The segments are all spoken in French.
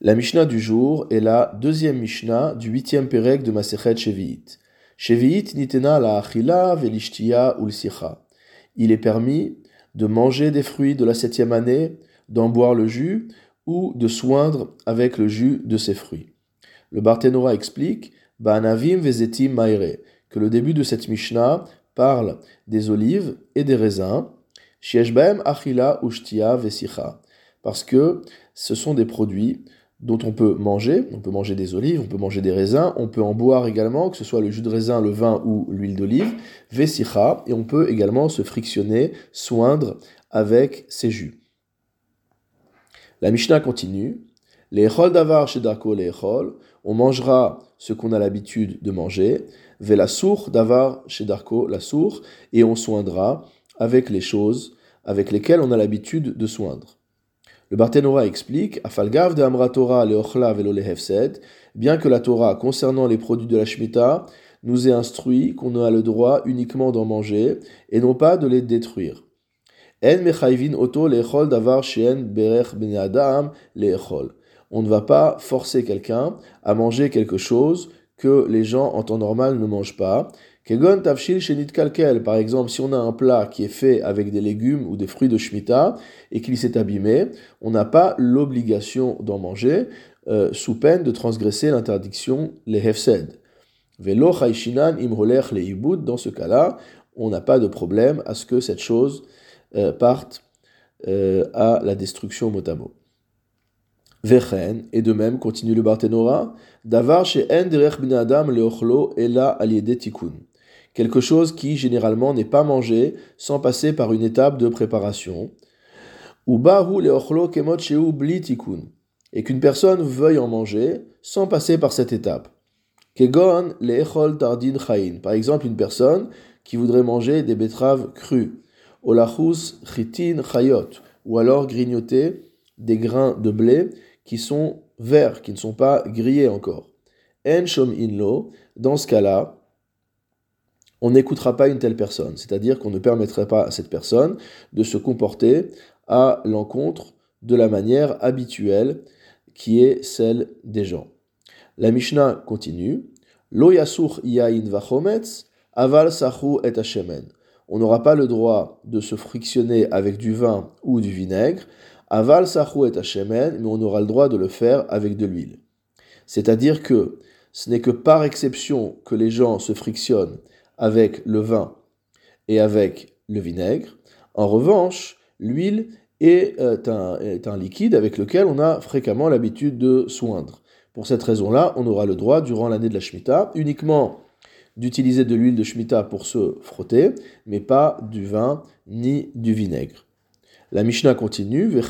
La Mishnah du jour est la deuxième Mishnah du huitième Pérec de Masechet Shevi'it. Shevi'it nitena la achila velishtia ulsicha. Il est permis de manger des fruits de la septième année, d'en boire le jus ou de soindre avec le jus de ces fruits. Le Barthénora explique Ba'anavim vezetim maire que le début de cette Mishnah parle des olives et des raisins, achila ushtia vesicha, parce que ce sont des produits dont on peut manger, on peut manger des olives, on peut manger des raisins, on peut en boire également, que ce soit le jus de raisin, le vin ou l'huile d'olive, vesicha, et on peut également se frictionner, soindre avec ces jus. La Mishnah continue. Les davar shedarko les on mangera ce qu'on a l'habitude de manger, la sour davar shedarko la sour, et on soindra avec les choses avec lesquelles on a l'habitude de soindre. Le Barthénora explique Afalgav de Amra Torah leochla velo bien que la Torah concernant les produits de la Shemitah nous ait instruit qu'on a le droit uniquement d'en manger et non pas de les détruire. En mechayvin davar berech ben adam on ne va pas forcer quelqu'un à manger quelque chose que les gens en temps normal ne mangent pas. Shenit kalkel, par exemple, si on a un plat qui est fait avec des légumes ou des fruits de shmita et qu'il s'est abîmé, on n'a pas l'obligation d'en manger euh, sous peine de transgresser l'interdiction les hefsed. Velo chayshinan imroler le dans ce cas-là, on n'a pas de problème à ce que cette chose euh, parte euh, à la destruction mot Vechen, et de même, continue le Barthénora, Davar chez Adam Leochlo Ela Aliede Tikkun. Quelque chose qui généralement n'est pas mangé sans passer par une étape de préparation. Ou Bahu Leochlo Kemot Sheu Bli. Et qu'une personne veuille en manger sans passer par cette étape. Kegon Leechol Tardin Chayin. Par exemple, une personne qui voudrait manger des betteraves crues. Olachus Chitin Chayot. Ou alors grignoter des grains de blé qui sont verts, qui ne sont pas grillés encore. En shom inlo, dans ce cas-là, on n'écoutera pas une telle personne, c'est-à-dire qu'on ne permettrait pas à cette personne de se comporter à l'encontre de la manière habituelle qui est celle des gens. La Mishnah continue. Lo yasur yain vachometz, aval sachu et On n'aura pas le droit de se frictionner avec du vin ou du vinaigre, Aval sachou et mais on aura le droit de le faire avec de l'huile. C'est-à-dire que ce n'est que par exception que les gens se frictionnent avec le vin et avec le vinaigre. En revanche, l'huile est euh, un, est un, liquide avec lequel on a fréquemment l'habitude de soindre. Pour cette raison-là, on aura le droit, durant l'année de la Shemitah, uniquement d'utiliser de l'huile de Shemitah pour se frotter, mais pas du vin ni du vinaigre. La Mishnah continue, ou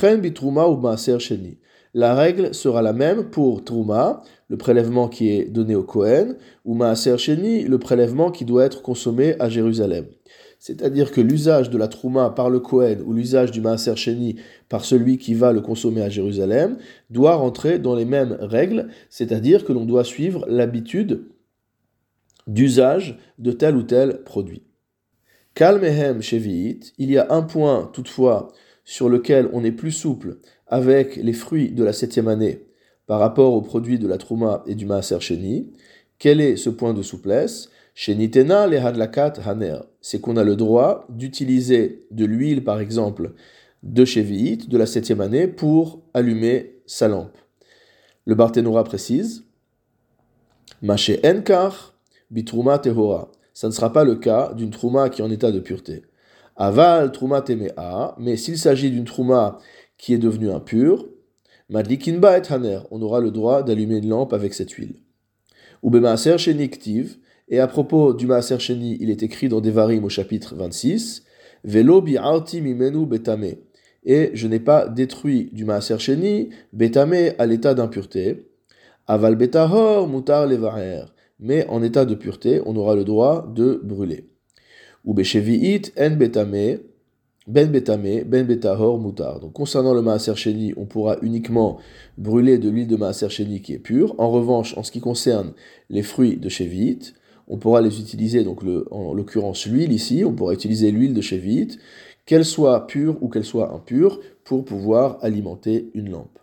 sheni. La règle sera la même pour Trouma, le prélèvement qui est donné au Kohen, ou Maaser Sheni, le prélèvement qui doit être consommé à Jérusalem. C'est-à-dire que l'usage de la Trouma par le Kohen ou l'usage du Maaser Sheni par celui qui va le consommer à Jérusalem doit rentrer dans les mêmes règles, c'est-à-dire que l'on doit suivre l'habitude d'usage de tel ou tel produit. Kalmehem Shevi'it, il y a un point toutefois sur lequel on est plus souple avec les fruits de la septième année par rapport aux produits de la Trouma et du Maaser Sheni, quel est ce point de souplesse? Hadlakat haner, c'est qu'on a le droit d'utiliser de l'huile par exemple de Shevi'it de la septième année pour allumer sa lampe. Le Barthénora précise Mache enkar bitruma tehora. Ça ne sera pas le cas d'une trouma qui est en état de pureté. Aval Trouma Temea, mais s'il s'agit d'une Trouma qui est devenue impure, Madlikinba et Haner, on aura le droit d'allumer une lampe avec cette huile. Ou Bemaaser Sheni Ktiv, et à propos du Maaser Sheni, il est écrit dans Devarim au chapitre 26, Velo bi'arti mimenu betame, et je n'ai pas détruit du Maaser Sheni, betame à l'état d'impureté, Aval betahor mutar levarer, mais en état de pureté, on aura le droit de brûler. Ou beshevi'it en betame, ben betame, ben betahor mutar. Donc concernant le maaser sheni, on pourra uniquement brûler de l'huile de maaser sheni qui est pure. En revanche, en ce qui concerne les fruits de shevi'it, on pourra les utiliser, donc en l'occurrence l'huile ici, on pourra utiliser l'huile de shevi'it, qu'elle soit pure ou qu'elle soit impure, pour pouvoir alimenter une lampe.